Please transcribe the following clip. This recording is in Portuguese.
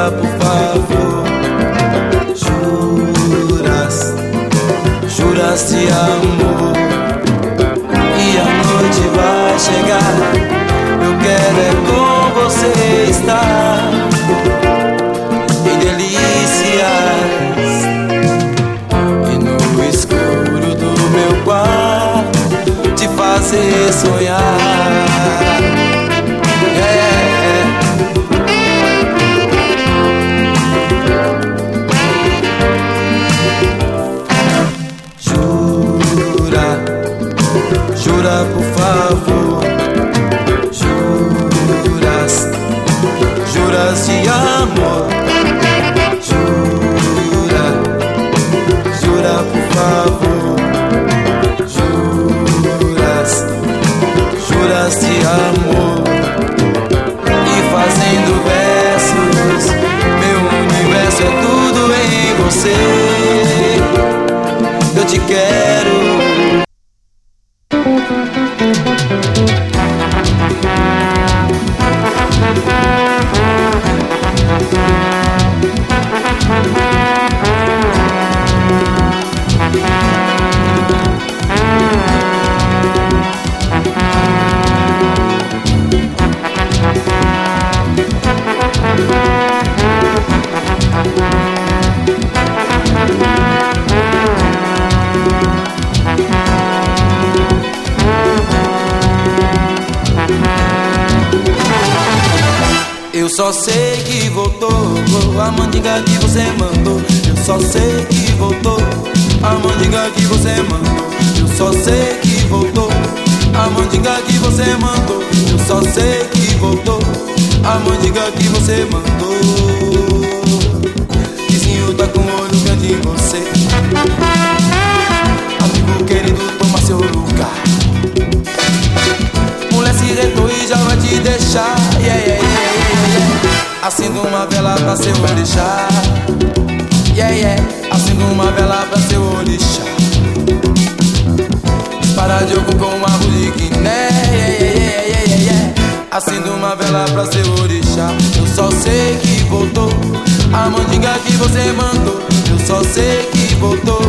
jura por favor. Juras, juras de amor. E a noite vai chegar. Eu quero é com você estar. Em delícias. E no escuro do meu quarto te fazer sonhar. Jura por favor. Juras, juras de amor. Jura, jura por favor. Juras, juras de amor. E fazendo versos, meu universo é tudo em você. Eu te quero. Só sei que voltou a mandinga que você mandou. Eu só sei que voltou a mandinga que você mandou. Eu só sei que voltou a mandinga que você mandou. Eu só sei que voltou a mandinga que você mandou. Vizinho tá com olho grande em você. Acendo uma vela pra seu orixá. Yeah, yeah. Acendo uma vela pra seu orixá. Para de com uma de guiné. Yeah, yeah, yeah, yeah, yeah, yeah. Acendo uma vela pra seu orixá. Eu só sei que voltou. A mandinga que você mandou. Eu só sei que voltou.